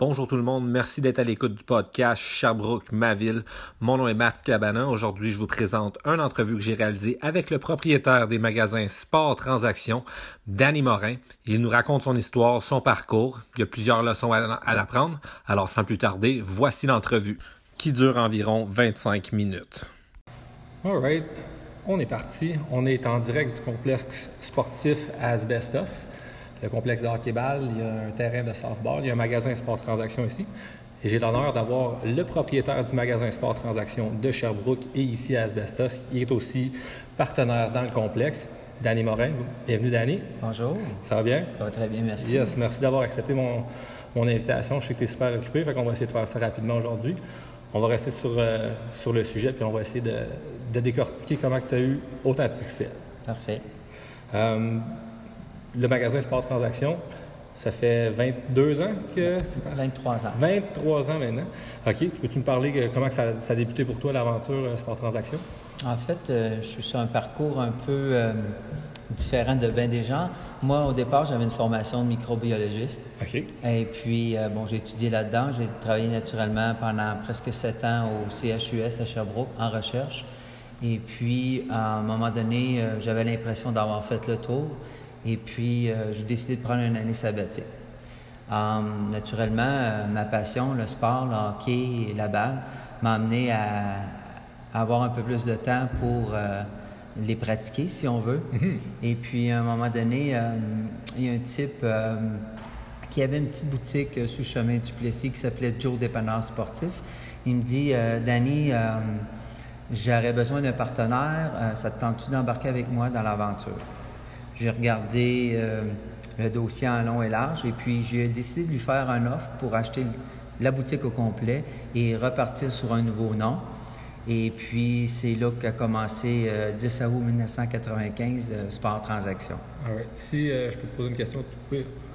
Bonjour tout le monde, merci d'être à l'écoute du podcast Sherbrooke, ma ville. Mon nom est Matt Cabana. Aujourd'hui, je vous présente une entrevue que j'ai réalisée avec le propriétaire des magasins Sport Transactions, Danny Morin. Il nous raconte son histoire, son parcours. Il y a plusieurs leçons à, à apprendre. Alors, sans plus tarder, voici l'entrevue qui dure environ 25 minutes. Alright, on est parti. On est en direct du complexe sportif Asbestos le complexe de hockey-ball, il y a un terrain de softball, il y a un magasin Sport Transaction ici. Et j'ai l'honneur d'avoir le propriétaire du magasin Sport Transaction de Sherbrooke et ici à Asbestos. Il est aussi partenaire dans le complexe. Danny Morin. Bienvenue, Danny. Bonjour. Ça va bien? Ça va très bien, merci. Yes, merci d'avoir accepté mon, mon, invitation. Je sais que tu es super occupé, fait qu'on va essayer de faire ça rapidement aujourd'hui. On va rester sur, euh, sur le sujet, puis on va essayer de, de décortiquer comment tu as eu autant de succès. Parfait. Euh, le magasin Sport Transaction, ça fait 22 ans que c'est 23 ans. 23 ans maintenant. OK. Peux-tu me parler comment ça, ça, a débuté pour toi l'aventure euh, Sport Transaction? En fait, euh, je suis sur un parcours un peu euh, différent de bien des gens. Moi, au départ, j'avais une formation de microbiologiste. OK. Et puis, euh, bon, j'ai étudié là-dedans. J'ai travaillé naturellement pendant presque sept ans au CHUS à Sherbrooke en recherche. Et puis, à un moment donné, j'avais l'impression d'avoir fait le tour. Et puis, euh, j'ai décidé de prendre une année sabbatique. Um, naturellement, euh, ma passion, le sport, le hockey et la balle, m'a amené à, avoir un peu plus de temps pour euh, les pratiquer, si on veut. Mm-hmm. Et puis, à un moment donné, il y a un type qui avait une petite boutique sous le chemin du Plessis qui s'appelait Joe Dépanneur Sportif. Il me dit, Danny, j'aurais besoin d'un partenaire. ça te tente-tu d'embarquer avec moi dans l'aventure? J'ai regardé euh, le dossier en long et large et puis j'ai décidé de lui faire un offre pour acheter la boutique au complet et repartir sur un nouveau nom. Et puis, c'est là qu'a commencé, euh, 10 août 1995, euh, Sport Transaction. right. Si je peux te poser une question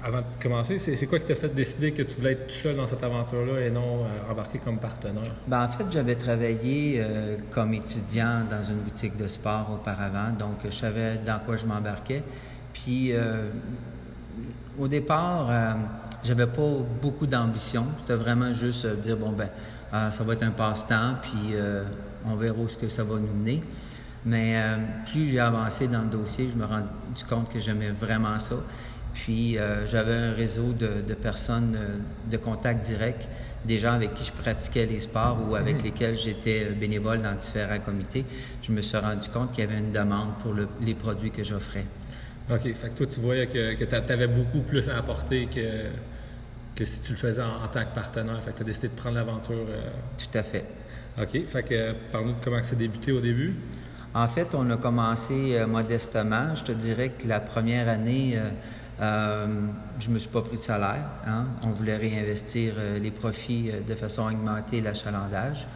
avant de commencer, c'est quoi qui t'a fait décider que tu voulais être tout seul dans cette aventure-là et non embarquer comme partenaire? Ben, en fait, j'avais travaillé comme étudiant dans une boutique de sport auparavant, donc je savais dans quoi je m'embarquais. Puis, au départ, j'avais pas beaucoup d'ambition. C'était vraiment juste dire, bon, ben, ça va être un passe-temps, puis on verra où ce que ça va nous mener. Mais plus j'ai avancé dans le dossier, je me rendu compte que j'aimais vraiment ça. Puis j'avais un réseau de, personnes de contact direct, des gens avec qui je pratiquais les sports ou avec mhm. lesquels j'étais bénévole dans différents comités. Je me suis rendu compte qu'il y avait une demande pour les produits que j'offrais. OK. Fait que toi, tu voyais que, que tu avais beaucoup plus à apporter que, que si tu le faisais en, tant que partenaire. Fait que tu as décidé de prendre l'aventure. Euh, Tout à fait. OK. Fait que parle-nous de comment ça a débuté au début. En fait, on a commencé euh, modestement. Je te dirais que la première année, euh, euh je me suis pas pris de salaire. Hein. On voulait réinvestir les profits de façon à augmenter l'achalandage.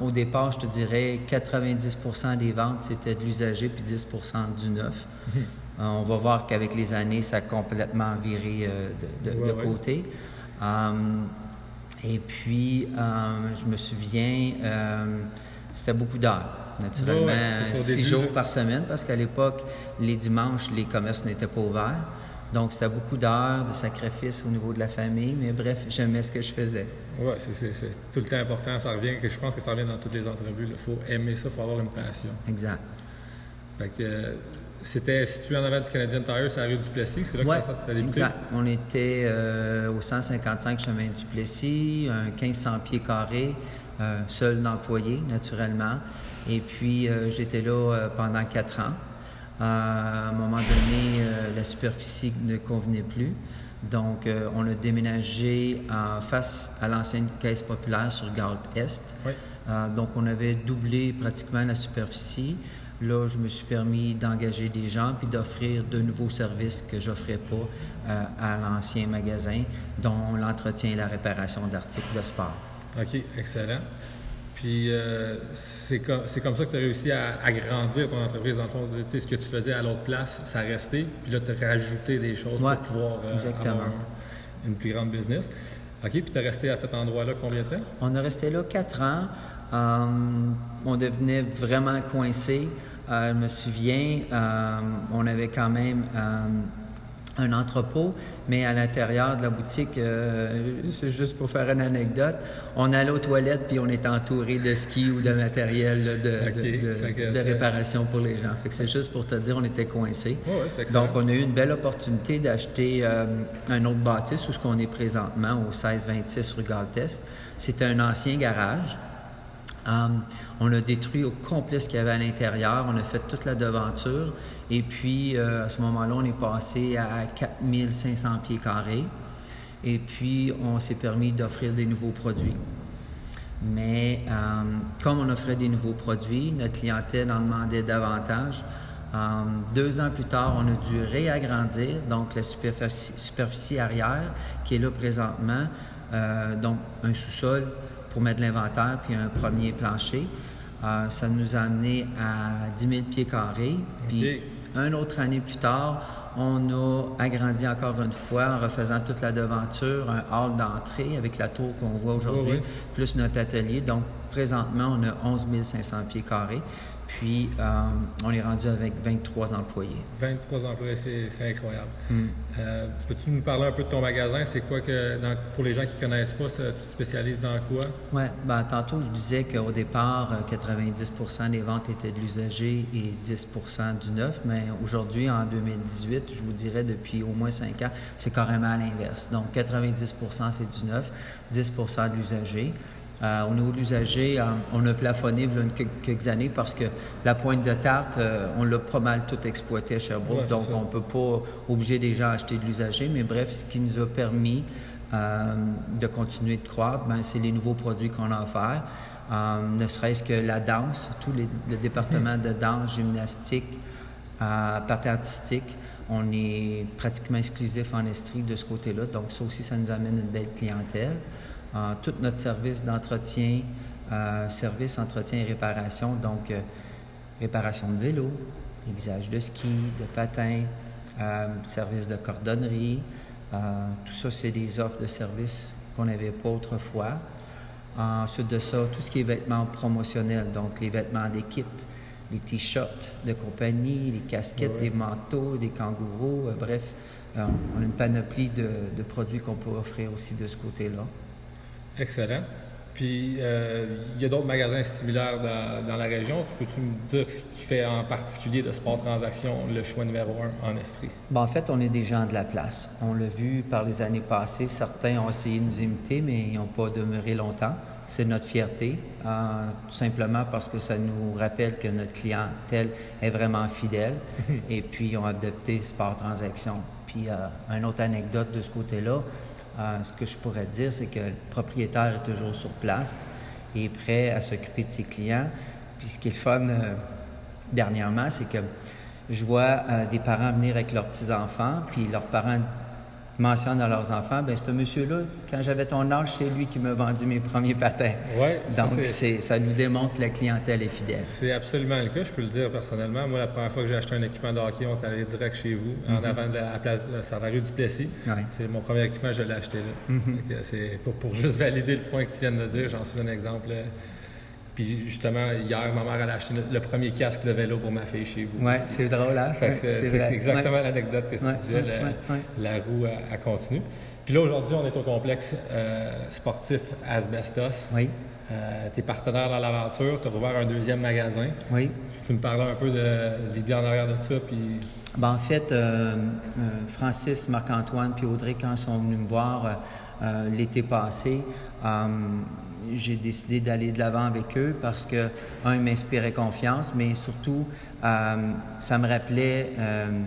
au départ, je te dirais 90% des ventes, c'était de l'usager, puis 10% du neuf. Euh, on va voir qu'avec les années, ça a complètement viré euh, de, côté. Euh, et puis, je me souviens, c'était beaucoup d'heures, naturellement, six jours par semaine, parce qu'à l'époque, les dimanches, les commerces n'étaient pas ouverts. Donc, c'était beaucoup d'heures, de sacrifices au niveau de la famille, mais bref, j'aimais ce que je faisais. Oui, c'est tout le temps important. Ça revient, que je pense que ça revient dans toutes les entrevues. Il faut aimer ça, il faut avoir une passion. Exact. Fait que c'était situé en avant du Canadien Tire, c'est la rue du Plessis, c'est là que ça, a débuté? Exact. On était euh, au 155 chemin du Plessis, un 1500 pieds carrés, euh, seul d'employés, naturellement. Et puis, euh, j'étais là pendant quatre ans. à un moment donné, la superficie ne convenait plus. Donc, on a déménagé en face à l'ancienne caisse populaire sur Garde Est. donc, on avait doublé pratiquement la superficie. Là, je me suis permis d'engager des gens puis d'offrir de nouveaux services que j'offrais pas euh, à l'ancien magasin, dont l'entretien et la réparation d'articles de sport. OK, excellent. Puis euh, c'est comme, ça que tu as réussi à agrandir ton entreprise. Dans le fond, tu sais, ce que tu faisais à l'autre place, ça restait. Puis là, tu as rajouté des choses pour pouvoir euh, avoir une plus grande business. OK, puis tu es resté à cet endroit-là combien de temps? On est resté là quatre ans. on devenait vraiment coincé. Euh, je me souviens, euh, on avait quand même euh, un entrepôt, mais à l'intérieur de la boutique, euh, c'est juste pour faire une anecdote, on allait aux toilettes puis on était entouré de ski ou de matériel de, réparation pour les gens. c'est juste pour te dire, on était coincés. Donc, on a eu une belle opportunité d'acheter euh, un autre bâtisse où ce qu'on est présentement, au 1626 rue Galtest. C'était un ancien garage. Um, on a détruit au complet ce qu'il y avait à l'intérieur. On a fait toute la devanture. Et puis, euh, à ce moment-là, on est passé à 4500 pieds carrés. Et puis, on s'est permis d'offrir des nouveaux produits. Mais um, comme on offrait des nouveaux produits, notre clientèle en demandait davantage. Um, deux ans plus tard, on a dû réagrandir, donc la superficie, arrière qui est là présentement, euh, donc un sous-sol pour mettre l'inventaire, puis un premier plancher. Euh, ça nous a amené à 10 000 pieds carrés. Puis, une autre année plus tard, on a agrandi encore une fois en refaisant toute la devanture, un hall d'entrée avec la tour qu'on voit aujourd'hui, plus notre atelier. Donc, présentement, on a 11 500 pieds carrés. Puis, euh, on est rendu avec 23 employés. 23 employés, c'est incroyable. Hmm. Euh, peux-tu nous parler un peu de ton magasin? C'est quoi que, pour les gens qui ne connaissent pas, tu te spécialises dans quoi? Oui, ben, tantôt, je disais qu'au départ, 90% euh, des ventes étaient de l'usager et 10% du neuf. Mais aujourd'hui, en 2018, je vous dirais depuis au moins 5 ans, c'est carrément à l'inverse. Donc, 90% c'est du neuf, 10% de l'usager. Euh, au niveau de l'usager, euh, on a plafonné il y a quelques années parce que la pointe de tarte, euh, on l'a pas mal tout exploité à Sherbrooke, donc on ne peut pas obliger les gens à acheter de l'usager. Mais bref, ce qui nous a permis de continuer de croître, ben, c'est les nouveaux produits qu'on a offerts. ne serait-ce que la danse, tout le département de danse, gymnastique, partie artistique, on est pratiquement exclusif en Estrie de ce côté-là. Donc ça aussi, ça nous amène une belle clientèle tout notre service d'entretien, euh, service, entretien et réparation, donc euh, réparation de vélo, aiguisage de ski, de patins, euh, service de cordonnerie. tout ça, c'est des offres de services qu'on n'avait pas autrefois. Ensuite de ça, tout ce qui est vêtements promotionnels, donc les vêtements d'équipe, les t-shirts de compagnie, les casquettes, les manteaux, des kangourous, bref, on a une panoplie de produits qu'on peut offrir aussi de ce côté-là. Excellent. Puis, euh, il y a d'autres magasins similaires dans, la région. Peux-tu me dire ce qui fait en particulier de Sport Transaction le choix numéro un en Estrie? Ben, en fait, on est des gens de la place. On l'a vu par les années passées. Certains ont essayé de nous imiter, mais ils n'ont pas demeuré longtemps. C'est notre fierté, euh, tout simplement parce que ça nous rappelle que notre clientèle est vraiment fidèle. et puis, ils ont adopté Sport Transaction. Puis, euh, une autre anecdote de ce côté-là, euh, ce que je pourrais dire, c'est que le propriétaire est toujours sur place et prêt à s'occuper de ses clients. Puis ce qui est fun euh, dernièrement, c'est que je vois euh, des parents venir avec leurs petits-enfants, puis leurs parents mentionnent à leurs enfants, ben ce monsieur-là, quand j'avais ton âge, c'est lui qui m'a vendu mes premiers patins. Ouais, Donc, c'est, ça nous démontre que la clientèle est fidèle. C'est absolument le cas, je peux le dire personnellement. Moi, la première fois que j'ai acheté un équipement de hockey, on est allé direct chez vous, en mm-hmm. avant de la, place, sur la rue du Plessis. C'est mon premier équipement, je l'ai acheté là. Mm-hmm. C'est pour, pour, juste valider le point que tu viens de dire, j'en suis un exemple. Puis justement, hier, ma mère a acheté le premier casque de vélo pour ma fille chez vous. Oui, c'est drôle, hein? c'est exactement l'anecdote que tu disais, la roue à, continue. Puis là, aujourd'hui, on est au complexe euh, sportif Asbestos. Oui. Euh, tu es partenaire dans l'aventure, tu as ouvert un deuxième magasin. Oui. Tu me parlais un peu de l'idée en arrière de ça, puis... Ben, en fait, euh, Francis, Marc-Antoine puis Audrey, quand ils sont venus me voir l'été passé, j'ai décidé d'aller de l'avant avec eux parce que, un, ils m'inspiraient confiance, mais surtout, euh, ça me rappelait. Euh,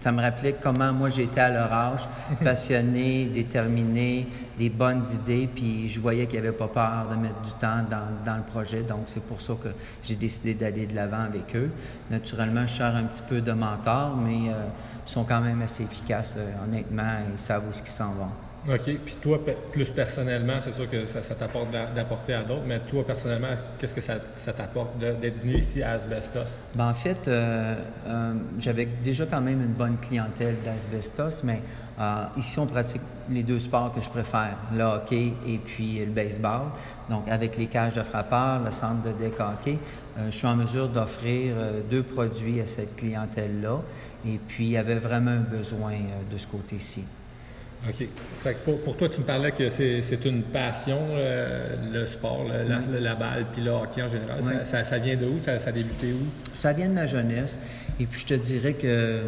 ça me rappelait comment moi j'étais à leur âge, passionné, déterminé, des bonnes idées, puis je voyais qu'ils n'avaient pas peur de mettre du temps dans, dans le projet. Donc c'est pour ça que j'ai décidé d'aller de l'avant avec eux. Naturellement, je sers un petit peu de mentor, mais euh, ils sont quand même assez efficaces, honnêtement, ils savent où ce qu'ils s'en vont. OK. Puis toi, plus personnellement, c'est sûr que ça, t'apporte d'apporter à d'autres, mais toi, personnellement, qu'est-ce que ça, t'apporte d'être venu ici à Asbestos? Ben, en fait, euh, euh, j'avais déjà quand même une bonne clientèle d'Asbestos, mais euh, ici, on pratique les deux sports que je préfère, le hockey et puis le baseball. Donc, avec les cages de frappeurs, le centre de deck hockey, je suis en mesure d'offrir deux produits à cette clientèle-là. Et puis, il y avait vraiment un besoin de ce côté-ci. OK. Fait que pour, toi, tu me parlais que c'est une passion, euh, le sport, la, balle, puis le hockey en général. Ça, vient de où? Ça, a débuté où? Ça vient de ma jeunesse. Et puis, je te dirais que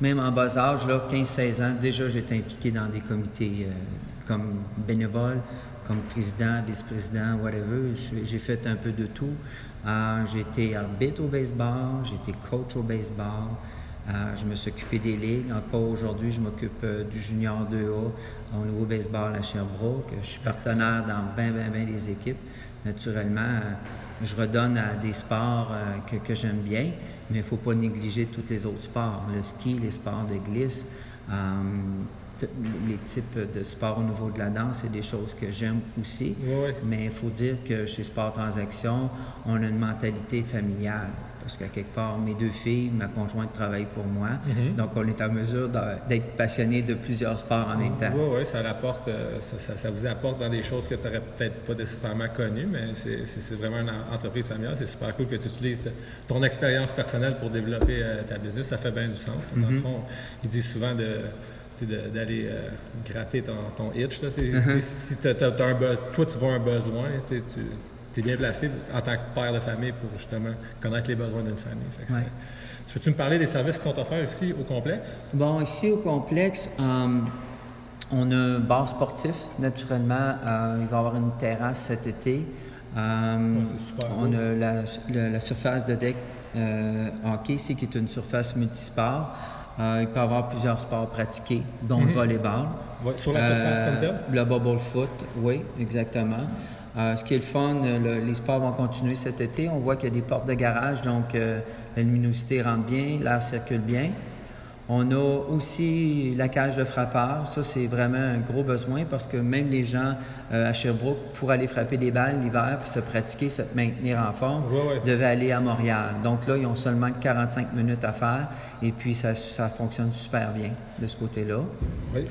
même en bas âge, 15-16 ans, déjà, j'étais impliqué dans des comités euh, comme bénévole, comme président, vice-président, whatever. J'ai fait un peu de tout. Euh, été arbitre au baseball, été coach au baseball. Euh, je me suis occupé des ligues. Encore aujourd'hui, je m'occupe euh, du junior 2A au nouveau baseball à Sherbrooke. Je suis partenaire dans bien, bien, bien des équipes. Naturellement, euh, je redonne à des sports que, que j'aime bien, mais il ne faut pas négliger tous les autres sports. Le ski, les sports de glisse, les types de sports au niveau de la danse, c'est des choses que j'aime aussi. Mais il faut dire que chez Sport Transaction, on a une mentalité familiale parce qu'à quelque part, mes deux filles, ma conjointe travaille pour moi. Mhm. Donc, on est en mesure d'être passionné de plusieurs sports en même temps. Oui, oui, ça, rapporte, euh, ça, vous apporte dans des choses que tu n'aurais peut-être pas nécessairement connues, mais c'est vraiment une entreprise familiale. C'est super cool que tu utilises ton expérience personnelle pour développer euh, ta business. Ça fait bien du sens. Dans le mhm. fond, ils disent souvent de d'aller euh, gratter ton, ton itch. Là. Mhm. Si as, un toi, tu vois un besoin, tu, tu es bien placé en tant que père de famille pour justement connaître les besoins d'une famille. Tu peux-tu me parler des services qui sont offerts ici au complexe? Bon, ici au complexe, euh, on a un bar sportif, naturellement. Euh, il va y avoir une terrasse cet été. Euh, on a la, surface de deck hockey ici, qui est une surface multisport. il peut y avoir plusieurs sports pratiqués, dont le mhm. volleyball. sur la surface comme? Le bubble foot, oui, exactement. Euh, ce qui est le fun, euh, les sports vont continuer cet été. On voit qu'il y a des portes de garage, donc euh, la luminosité rentre bien, l'air circule bien. On a aussi la cage de frappeurs. Ça, c'est vraiment un gros besoin parce que même les gens à Sherbrooke, pour aller frapper des balles l'hiver puis se pratiquer, se maintenir en forme, devaient aller à Montréal. Donc là, ils ont seulement 45 minutes à faire et puis ça, ça fonctionne super bien de ce côté-là. Oui.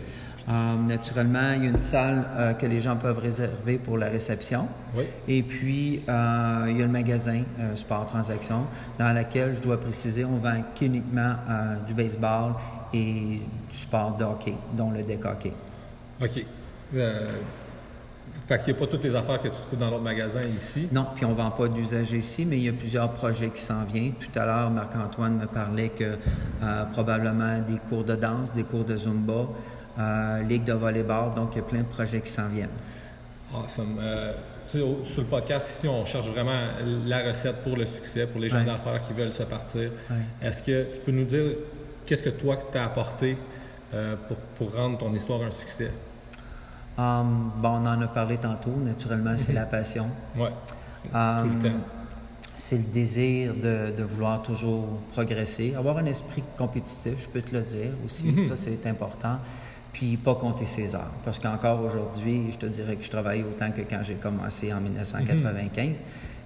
Euh, naturellement, il y a une salle euh, que les gens peuvent réserver pour la réception. Oui. Et puis, euh, il y a le magasin Sport Transaction, dans lequel, je dois préciser, on vend uniquement du baseball et du sport de hockey, dont le deck hockey. OK. Fait qu'il n'y a pas toutes les affaires que tu trouves dans l'autre magasin ici? Non, puis on ne vend pas d'usagers ici, mais il y a plusieurs projets qui s'en viennent. Tout à l'heure, Marc-Antoine me parlait que probablement des cours de danse, des cours de Zumba, Ligue de volleyball. Donc, il y a plein de projets qui s'en viennent. Awesome. Euh, sur le podcast ici, on cherche vraiment la recette pour le succès, pour les gens d'affaires qui veulent se partir. Est-ce que tu peux nous dire qu'est-ce que toi tu as apporté euh, pour, pour, rendre ton histoire un succès? Um, bon, on en a parlé tantôt. Naturellement, c'est la passion. Oui, tout le um, temps. C'est le désir de, de, vouloir toujours progresser, avoir un esprit compétitif, je peux te le dire aussi. Mhm. Ça, c'est important puis pas compter ses heures. Parce qu'encore aujourd'hui, je te dirais que je travaille autant que quand j'ai commencé en 1995,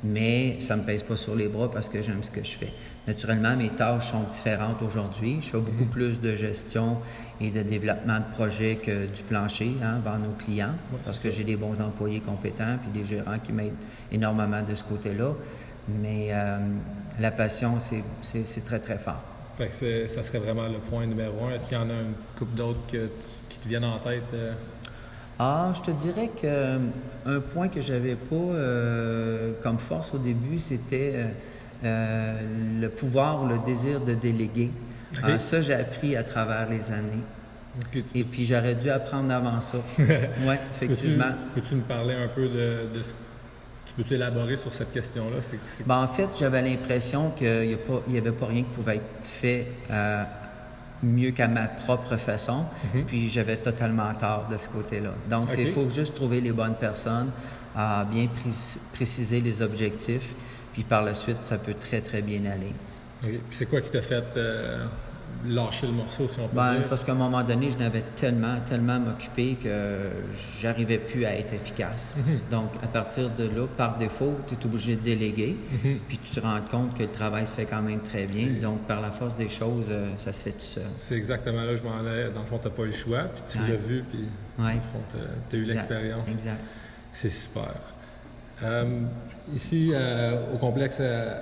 mais ça me pèse pas sur les bras parce que j'aime ce que je fais. Naturellement, mes tâches sont différentes aujourd'hui. Je fais beaucoup mhm. plus de gestion et de développement de projets que du plancher hein, vers nos clients, parce que j'ai des bons employés compétents puis des gérants qui m'aident énormément de ce côté-là. Mais euh, la passion, c'est très, très fort. Fait que ça serait vraiment le point numéro un. Est-ce qu'il y en a une couple d'autres qui te viennent en tête? Euh? Ah, je te dirais que euh, un point que j'avais pas euh, comme force au début, c'était le pouvoir ou le désir de déléguer. Ah, ça, j'ai appris à travers les années. Et puis j'aurais dû apprendre avant ça. oui, effectivement. Peux-tu, me parler un peu de, de ce Peux-tu élaborer sur cette question-là? Ben, en fait, j'avais l'impression qu'il n'y avait pas rien qui pouvait être fait euh, mieux qu'à ma propre façon. Mhm. Puis j'avais totalement tort de ce côté-là. Donc, il faut juste trouver les bonnes personnes, à bien préciser les objectifs. Puis par la suite, ça peut très, très bien aller. Puis c'est quoi qui t'a fait euh, lâché le morceau, si on peut Ben, dire? parce qu'à un moment donné, je n'avais tellement, tellement m'occuper que j'arrivais plus à être efficace. Mhm. Donc, à partir de là, par défaut, tu es obligé de déléguer, Mhm. puis tu te rends compte que le travail se fait quand même très bien. Donc, par la force des choses, euh, ça se fait tout seul. C'est exactement là je m'en allais. Dans le fond, tu n'as pas eu le choix, puis tu Ouais. l'as vu, puis dans Ouais. le fond, tu as, eu l'expérience. Exact. C'est super. Euh, ici, euh, au complexe euh,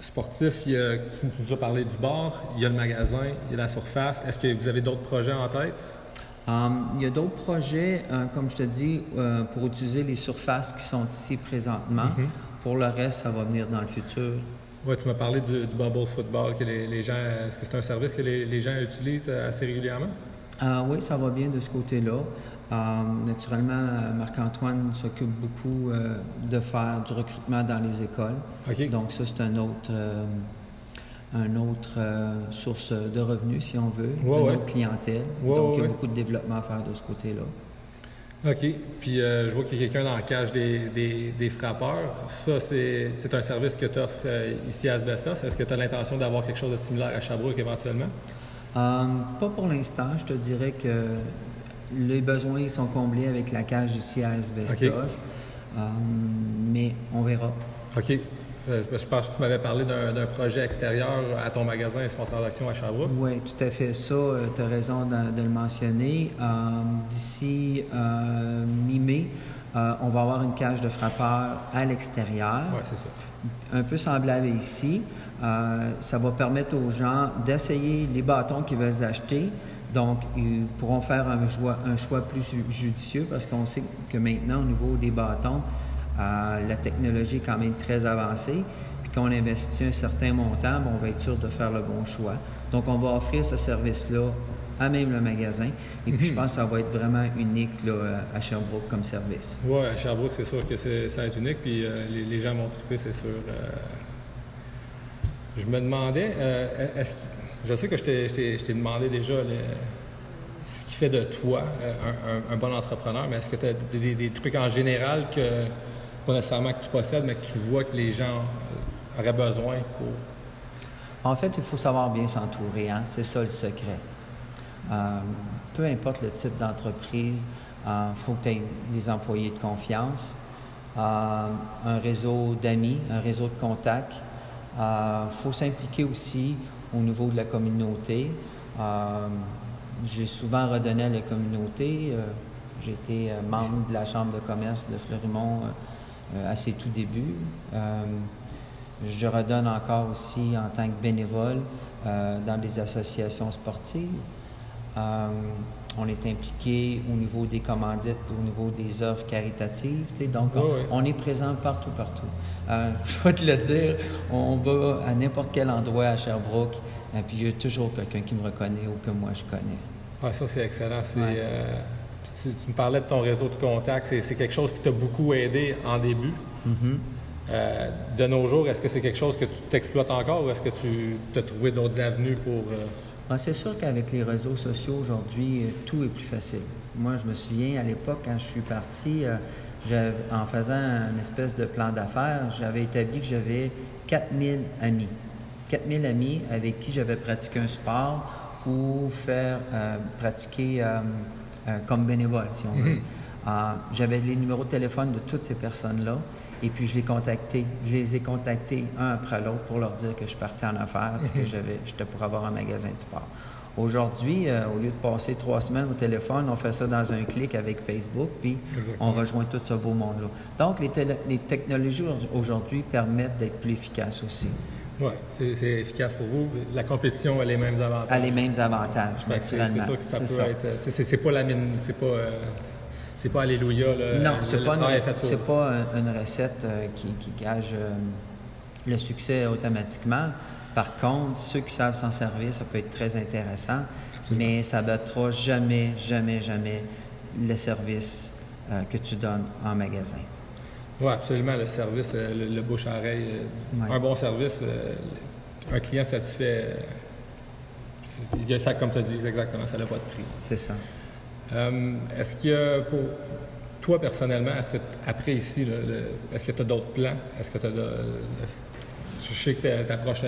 sportif, il y a, tu nous as parlé du bar, il y a le magasin, il y a la surface. Est-ce que vous avez d'autres projets en tête? Um, il y a d'autres projets, euh, comme je te dis, euh, pour utiliser les surfaces qui sont ici présentement. Mhm. Pour le reste, ça va venir dans le futur. Ouais, tu m'as parlé du, du bubble football, que les, les gens, est-ce que c'est un service que les, les gens utilisent euh, assez régulièrement? Ah oui, ça va bien de ce côté-là. Euh, naturellement, euh, Marc-Antoine s'occupe beaucoup euh, de faire du recrutement dans les écoles. Donc ça, c'est un autre, euh, un autre euh, source de revenus, si on veut, Ouais, une ouais. autre clientèle. Ouais, Donc il y a beaucoup de développement à faire de ce côté-là. OK. Puis euh, je vois qu'il y a quelqu'un dans la cage des, des, des frappeurs. Ça, c'est c'est un service que tu offres ici à Asbestos. Est-ce que tu as l'intention d'avoir quelque chose de similaire à Sherbrooke éventuellement? Euh, pas pour l'instant. Je te dirais que les besoins sont comblés avec la cage ici à Asbestos. Mais on verra. OK. Euh, Je pense que tu m'avais parlé d'un projet extérieur à ton magasin Sport Transaction à Sherbrooke. Oui, tout à fait ça. tu as raison de, de le mentionner. Euh, D'ici euh, mi-mai, euh, on va avoir une cage de frappeurs à l'extérieur, Oui, c'est ça. un peu semblable à ici. Euh, ça va permettre aux gens d'essayer les bâtons qu'ils veulent acheter. Donc, ils pourront faire un choix, un choix plus judicieux parce qu'on sait que maintenant, au niveau des bâtons, euh, la technologie est quand même très avancée. Puis quand on investit un certain montant, ben, on va être sûr de faire le bon choix. Donc, on va offrir ce service-là à même le magasin. Et puis, je pense que ça va être vraiment unique là, à Sherbrooke comme service. Oui, à Sherbrooke, c'est sûr que ça va être unique. Puis euh, les, les gens vont triper, c'est sûr. Euh, Je me demandais, euh, est-ce je sais que je t'ai- demandé déjà le- ce qui fait de toi un, un- un bon entrepreneur, mais est-ce que tu as des trucs en général que, pas nécessairement que tu possèdes, mais que tu vois que les gens euh, auraient besoin pour. En fait, il faut savoir bien s'entourer, hein? c'est ça le secret. Euh, peu importe le type d'entreprise, il faut que tu aies des employés de confiance, euh, un réseau d'amis, un réseau de contacts. Il faut s'impliquer aussi au niveau de la communauté. Euh, J'ai souvent redonné à la communauté. Euh, J'ai été euh, membre de la Chambre de commerce de Fleurimont euh, euh, à ses tout débuts. Euh, je redonne encore aussi en tant que bénévole euh, dans des associations sportives. Euh, on est impliqué au niveau des commandites, au niveau des œuvres caritatives. tu sais. Donc, on, est présent partout, partout. Euh, je vais te le dire, on va à n'importe quel endroit à Sherbrooke, et puis il y a toujours quelqu'un qui me reconnaît ou que moi je connais. Ah, ça, c'est excellent. C'est, Ouais. euh, tu, tu me parlais de ton réseau de contacts. C'est, quelque chose qui t'a beaucoup aidé en début. Mhm. Euh, de nos jours, est-ce que c'est quelque chose que tu t'exploites encore ou est-ce que tu as trouvé d'autres avenues pour. euh, Ah, c'est sûr qu'avec les réseaux sociaux aujourd'hui, euh, tout est plus facile. Moi, je me souviens à l'époque, quand je suis parti, euh, en faisant un espèce de plan d'affaires, j'avais établi que j'avais 4000 amis. 4000 amis avec qui j'avais pratiqué un sport ou faire pratiquer comme bénévole, si on veut. Euh, j'avais les numéros de téléphone de toutes ces personnes-là et puis je les contactais. Je les ai contactés un après l'autre pour leur dire que je partais en affaires et que j'avais, j'étais pour avoir un magasin de sport. Aujourd'hui, euh, au lieu de passer trois semaines au téléphone, on fait ça dans un clic avec Facebook, puis Exactement. on rejoint tout ce beau monde-là. Donc, les technologies aujourd'hui permettent d'être plus efficaces aussi, Ouais, c'est, efficace pour vous. La compétition a les mêmes avantages. a les mêmes avantages, que c'est, naturellement. sûr que ça peut ça. être. C'est, c'est- pas la mine. C'est pas. euh, c'est pas Alléluia. Là, Non, c'est pas, une, pas un- une recette euh, qui, qui gage euh, le succès automatiquement. Par contre, ceux qui savent s'en servir, ça peut être très intéressant, mais ça ne battra jamais, jamais, jamais le service euh, que tu donnes en magasin. Oui, absolument. Le service, euh, le, le bouche-à-oreille, euh, Ouais. un bon service, euh, un client satisfait, il y a ça, comme tu as dit, exactement, ça n'a pas de prix. C'est ça. Euh, est-ce a, pour toi personnellement, est-ce que après ici, est-ce que tu as d'autres plans? Est-ce que tu as de- je sais que tu approches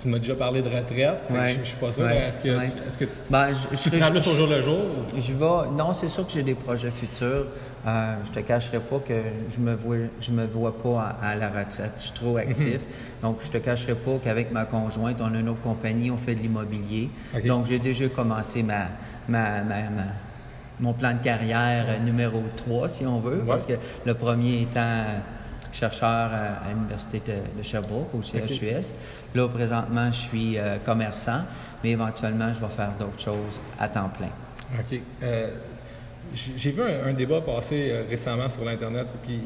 tu m'as déjà parlé de retraite. Je, ne suis pas sûr. Est-ce que, est que ben, je, tu prends plus au jour le jour? Je vais. Non, c'est sûr que j'ai des projets futurs. Euh, je te cacherai pas que je me vois, je me vois pas à, la retraite. Je suis trop mhm. actif. Donc, je te cacherai pas qu'avec ma conjointe, on a une autre compagnie, on fait de l'immobilier. Donc, j'ai déjà commencé ma, ma, ma, mon plan de carrière numéro 3, si on veut, parce que le premier étant chercheur à, l'Université de, Sherbrooke, au CHUS. Là, présentement, je suis euh, commerçant, mais éventuellement, je vais faire d'autres choses à temps plein. OK. Euh, j'ai vu un, débat passer euh, récemment sur l'Internet, puis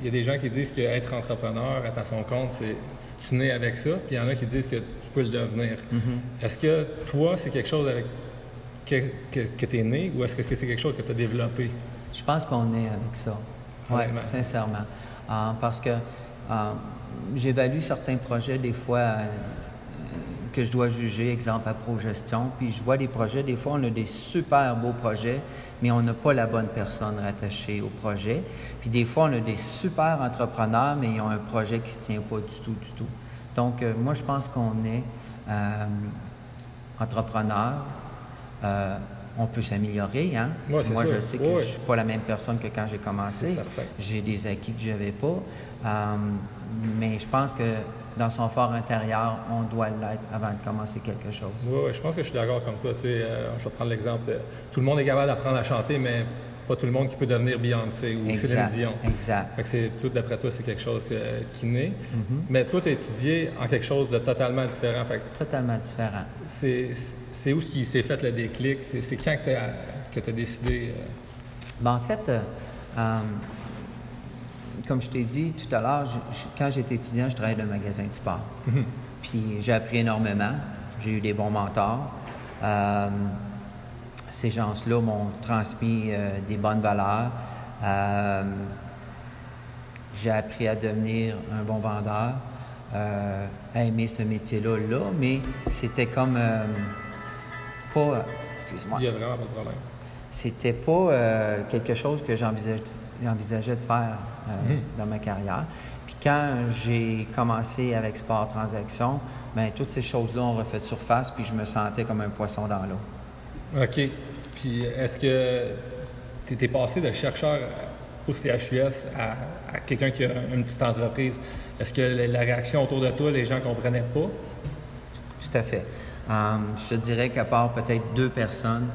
il y a des gens qui disent qu'être entrepreneur, être à son compte, c'est tu nais avec ça, puis il y en a qui disent que tu, peux le devenir. Mm-hmm. Est-ce que toi, c'est quelque chose avec que, que, tu es né ou est-ce que c'est quelque chose que tu as développé? Je pense qu'on est avec ça. Oui, sincèrement. Ah, parce que ah, j'évalue certains projets des fois euh, que je dois juger, exemple à ProGestion, puis je vois des projets, des fois on a des super beaux projets, mais on n'a pas la bonne personne rattachée au projet. Puis des fois on a des super entrepreneurs, mais ils ont un projet qui ne se tient pas du tout, du tout. Donc euh, moi je pense qu'on est euh, entrepreneur, on peut s'améliorer. Hein? Moi, je sais que je ne suis pas la même personne que quand j'ai commencé. J'ai des acquis que je n'avais pas. Euh, mais je pense que dans son fort intérieur, on doit l'être avant de commencer quelque chose. Oui, je pense que je suis d'accord comme toi. Euh, je vais prendre l'exemple. Tout le monde est capable d'apprendre à chanter, mais pas tout le monde qui peut devenir Beyoncé ou Céline Dion. Exact. Fait que c'est tout d'après toi, c'est quelque chose euh, qui naît. Mm-hmm. Mais toi, tu as étudié en quelque chose de totalement différent. Fait totalement différent. C'est où ce qui s'est fait le déclic? C'est quand que tu as, décidé? Euh? Ben, en fait, euh, comme je t'ai dit tout à l'heure, quand j'étais étudiant, je travaillais dans un magasin de sport. Mm-hmm. Puis j'ai appris énormément. J'ai eu des bons mentors ces gens-là m'ont transmis euh, des bonnes valeurs. Euh, j'ai appris à devenir un bon vendeur, euh, à aimer ce métier-là, là, mais c'était comme pas. Excuse-moi. Il a vraiment pas de problème. C'était pas quelque chose que j'envisageais de faire mhm. dans ma carrière. Puis quand j'ai commencé avec Sport Transaction, bien, toutes ces choses-là ont refait surface, puis je me sentais comme un poisson dans l'eau. OK. Puis est-ce que tu étais passé de chercheur au CHUS à, quelqu'un qui a une petite entreprise? Est-ce que la réaction autour de toi, les gens ne comprenaient pas? Tout à fait. Hum, je te dirais qu'à part peut-être deux personnes,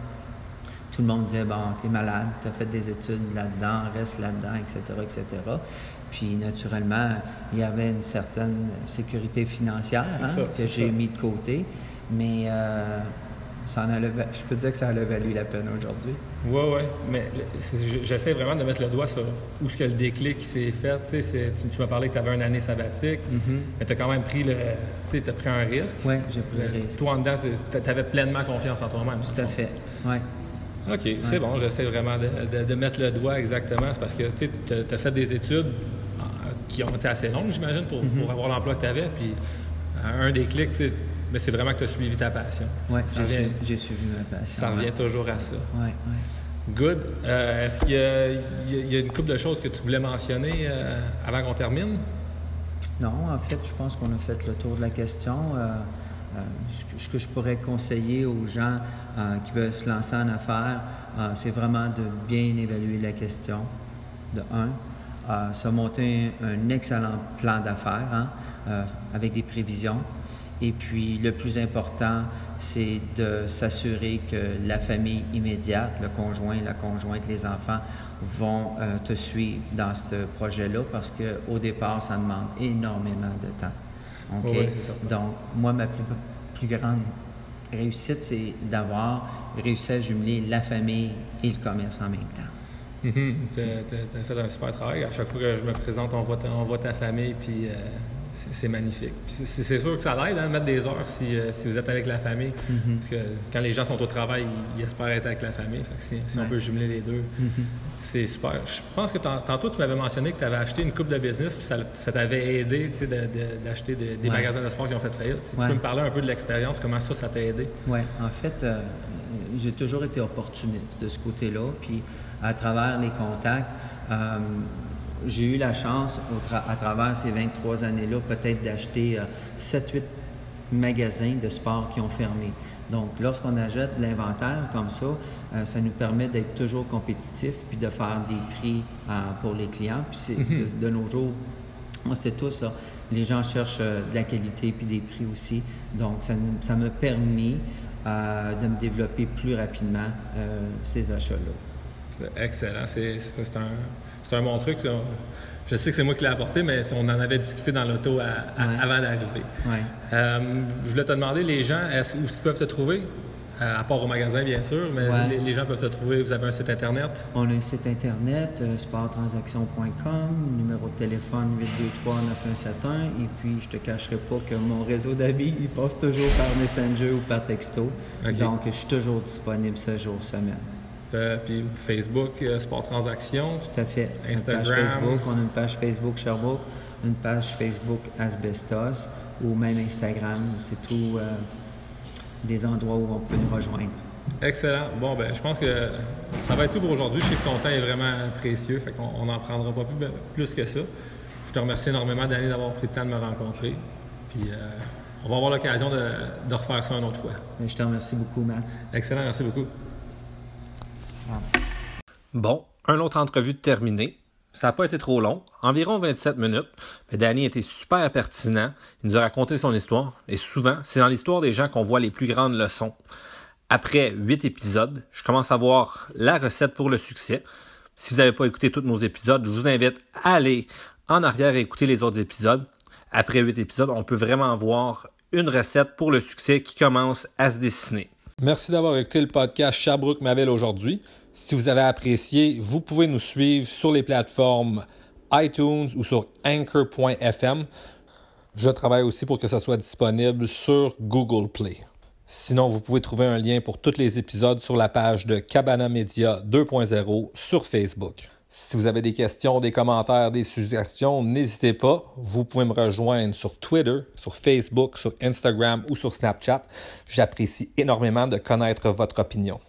tout le monde disait Bon, t'es malade, t'as fait des études là-dedans, reste là-dedans, etc., etc. Puis, naturellement, il y avait une certaine sécurité financière hein, que j'ai mis de côté. Mais euh, je peux te dire que ça a valu la peine aujourd'hui. Oui, oui. Mais j'essaie vraiment de mettre le doigt sur où ce que le déclic s'est fait. Tu, sais, tu, m'as parlé que tu avais une année sabbatique, mm-hmm. mais tu as quand même pris le. Tu as pris un risque. Oui, j'ai pris le risque. Toi, en dedans, tu avais pleinement confiance en toi-même. Tout à fait. Oui. OK, c'est bon. J'essaie vraiment de, mettre le doigt exactement. C'est parce que tu as fait des études euh, qui ont été assez longues, j'imagine, pour, mm-hmm. pour avoir l'emploi que tu avais. Puis un déclic, mais c'est vraiment que tu as suivi ta passion. Oui, j'ai suivi ma passion. Ça revient toujours à ça. Oui, oui. Good. Euh, est-ce qu'il y, a une couple de choses que tu voulais mentionner euh, avant qu'on termine? Non, en fait, je pense qu'on a fait le tour de la question. Euh, ce que je pourrais conseiller aux gens qui veulent se lancer en affaires, c'est vraiment de bien évaluer la question, de un. se monter un excellent plan d'affaires hein, avec des prévisions. Et puis, le plus important, c'est de s'assurer que la famille immédiate, le conjoint, la conjointe, les enfants vont euh, te suivre dans ce projet-là parce qu'au départ, ça demande énormément de temps. Donc, moi, ma plus, grande réussite, c'est d'avoir réussi à jumeler la famille et le commerce en même temps. Mm-hmm. Tu as, fait un super travail. À chaque fois que je me présente, on voit ta, on voit ta famille, puis euh, c'est magnifique. C'est sûr que ça l'aide hein, de mettre des heures si, euh, si, vous êtes avec la famille. Mm-hmm. Parce que quand les gens sont au travail, ils, espèrent être avec la famille. si, on peut jumeler les deux, mm-hmm. c'est super. Je pense que tantôt, tu m'avais mentionné que tu avais acheté une coupe de business puis ça, t'avait aidé d'acheter des magasins de sport qui ont fait faillite. Si tu peux me parler un peu de l'expérience, comment ça, ça t'a aidé? Oui, en fait, euh, j'ai toujours été opportuniste de ce côté-là. Puis à travers les contacts, euh, j'ai eu la chance, à travers ces 23 années-là, peut-être d'acheter 7-8 magasins de sport qui ont fermé. Donc, lorsqu'on achète de l'inventaire comme ça, euh, ça nous permet d'être toujours compétitif puis de faire des prix euh, pour les clients. Puis c'est, mhm. de, nos jours, on sait tous, les gens cherchent euh, de la qualité puis des prix aussi. Donc, ça, ça m'a permis de me développer plus rapidement ces achats-là. Excellent. C'est, un, c'est un bon truc. Je sais que c'est moi qui l'ai apporté, mais on en avait discuté dans l'auto avant d'arriver. Euh, je voulais te demander, les gens, où est-ce qu'ils peuvent te trouver? Euh, à part au magasin, bien sûr, mais les, gens peuvent te trouver. Vous avez un site Internet? On a un site Internet, euh, sporttransaction.com, numéro de téléphone 823-9171. Et puis, je te cacherai pas que mon réseau d'amis, il passe toujours par Messenger ou par texto. Donc, je suis toujours disponible ce jour, semaine. Euh, puis Facebook, euh, Sport Transaction. Tout à fait. Instagram. Facebook, on a une page Facebook Sherbrooke, une page Facebook Asbestos ou même Instagram. C'est tout euh, des endroits où on peut nous rejoindre. Excellent. Bon, ben, je pense que ça va être tout pour aujourd'hui. Je sais que ton temps est vraiment précieux, fait qu'on n'en prendra pas plus, plus, que ça. Je te remercie énormément, Danny, d'avoir pris le temps de me rencontrer. Puis, on va avoir l'occasion de, de, refaire ça une autre fois. Je te remercie beaucoup, Matt. Excellent, merci beaucoup. Bon, un autre entrevue terminée. Ça n'a pas été trop long, environ 27 minutes, mais Danny était super pertinent. Il nous a raconté son histoire, et souvent, c'est dans l'histoire des gens qu'on voit les plus grandes leçons. Après huit épisodes, je commence à voir la recette pour le succès. Si vous n'avez pas écouté tous nos épisodes, je vous invite à aller en arrière et écouter les autres épisodes. Après huit épisodes, on peut vraiment voir une recette pour le succès qui commence à se dessiner. Merci d'avoir écouté le podcast Sherbrooke Mavel aujourd'hui. Si vous avez apprécié, vous pouvez nous suivre sur les plateformes iTunes ou sur anchor.fm. Je travaille aussi pour que ça soit disponible sur Google Play. Sinon, vous pouvez trouver un lien pour tous les épisodes sur la page de Cabana Media 2.0 sur Facebook. Si vous avez des questions, des commentaires, des suggestions, n'hésitez pas. Vous pouvez me rejoindre sur Twitter, sur Facebook, sur Instagram ou sur Snapchat. J'apprécie énormément de connaître votre opinion.